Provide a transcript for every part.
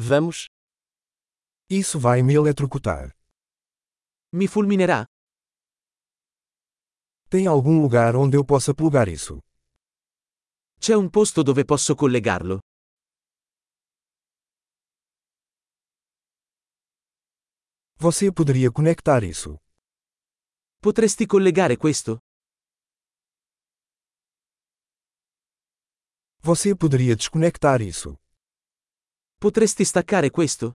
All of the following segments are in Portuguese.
Vamos? Isso vai me eletrocutar. Mi fulminerà? Tem algum lugar onde eu possa plugar isso? C'è un posto dove posso collegarlo? Você poderia conectar isso. Potresti collegare questo? Você poderia desconectar isso. Potresti staccare questo?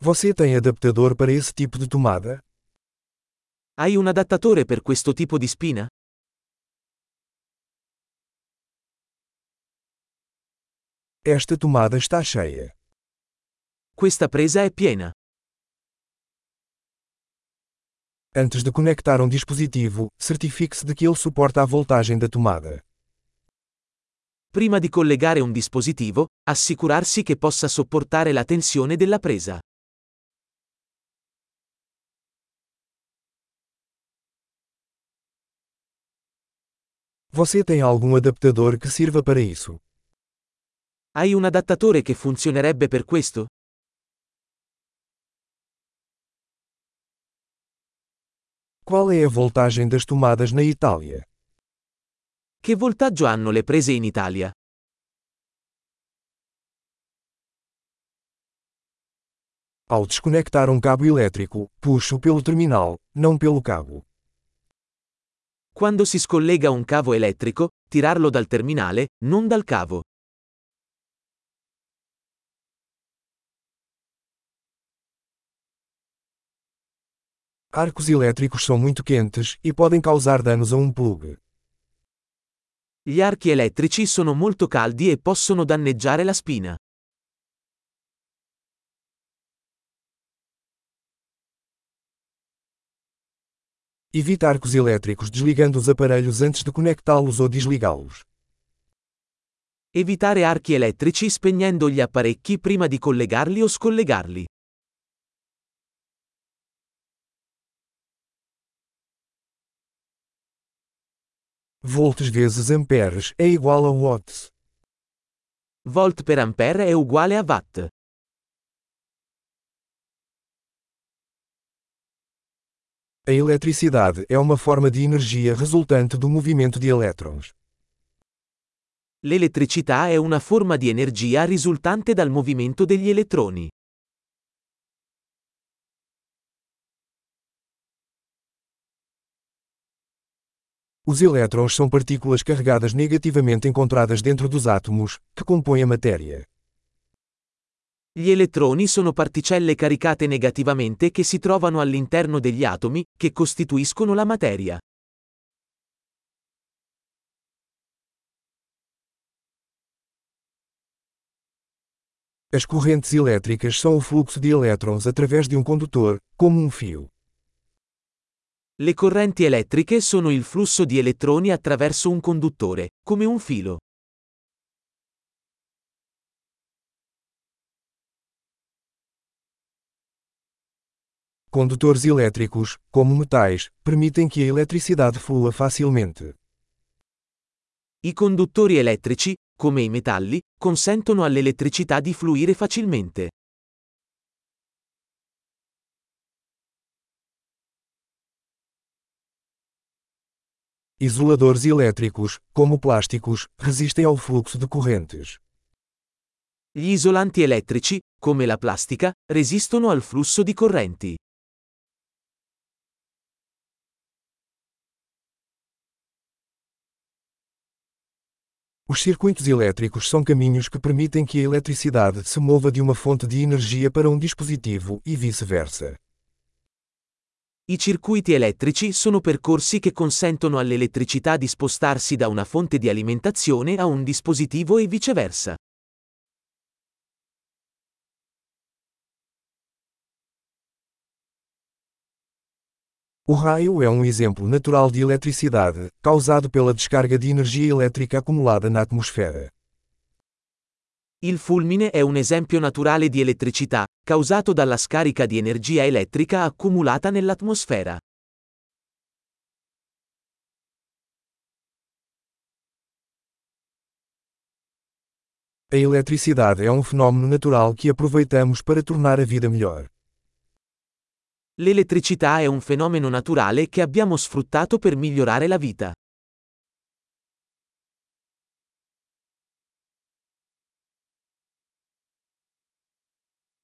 Você tem adaptador para esse tipo de tomada? Hai un adattatore per questo tipo di spina? Esta tomada está cheia. Questa presa è piena. Antes de conectar um dispositivo, certifique-se de que ele suporta a voltagem da tomada. Prima di collegare un dispositivo, assicurarsi che possa sopportare la tensione della presa. Você tem algum adaptador que sirva para isso? Hai un adattatore che funzionerebbe per questo? Qual é a voltagem das tomadas na Itália? Che voltaggio hanno le prese in Italia? Ao desconectar um cabo elétrico, puxo pelo terminal, não pelo cabo. Quando si scollega un cavo elettrico, tirarlo dal terminale, non dal cavo. Arcos elétricos são muito quentes e podem causar danos a um plug. Gli archi elettrici sono molto caldi e possono danneggiare la spina. Evite arcos elétricos desligando os aparelhos antes de conectá-los ou desligá-los. Evitare archi elettrici spegnendo gli apparecchi prima di collegarli o scollegarli. Volts vezes amperes é igual a watts. Volt per ampere è uguale a watt. A eletricidade é uma forma de energia resultante do movimento de elétrons. L'elettricità è una forma di energia risultante dal movimento degli elettroni. Os elétrons são partículas carregadas negativamente encontradas dentro dos átomos, que compõem a matéria. Gli elettroni sono particelle caricate negativamente che si trovano all'interno degli atomi, che costituiscono la materia. As correntes elétricas são o fluxo de elétrons através de um condutor, como um fio. Le correnti elettriche sono il flusso di elettroni attraverso un conduttore, come un filo. Condutores elétricos, como metais, permitem que a eletricidade flua facilmente. I conduttori elettrici, come i metalli, consentono all'elettricità di fluire facilmente. Isoladores elétricos, como plásticos, resistem ao fluxo de correntes. Gli isolanti elettrici, come la plastica, resistono al flusso di correnti. Os circuitos elétricos são caminhos que permitem que a eletricidade se mova de uma fonte de energia para um dispositivo e vice-versa. I circuiti elettrici sono percorsi che consentono all'elettricità di spostarsi da una fonte di alimentazione a un dispositivo e viceversa. O raio é um exemplo natural de eletricidade, causado pela descarga di energia elétrica acumulada na atmosfera. Il fulmine è un esempio naturale di elettricità, causato dalla scarica di energia elettrica accumulata nell'atmosfera. A eletricidade é um fenômeno natural que aproveitamos para tornar a vida melhor. L'elettricità è un fenomeno naturale che abbiamo sfruttato per migliorare la vita.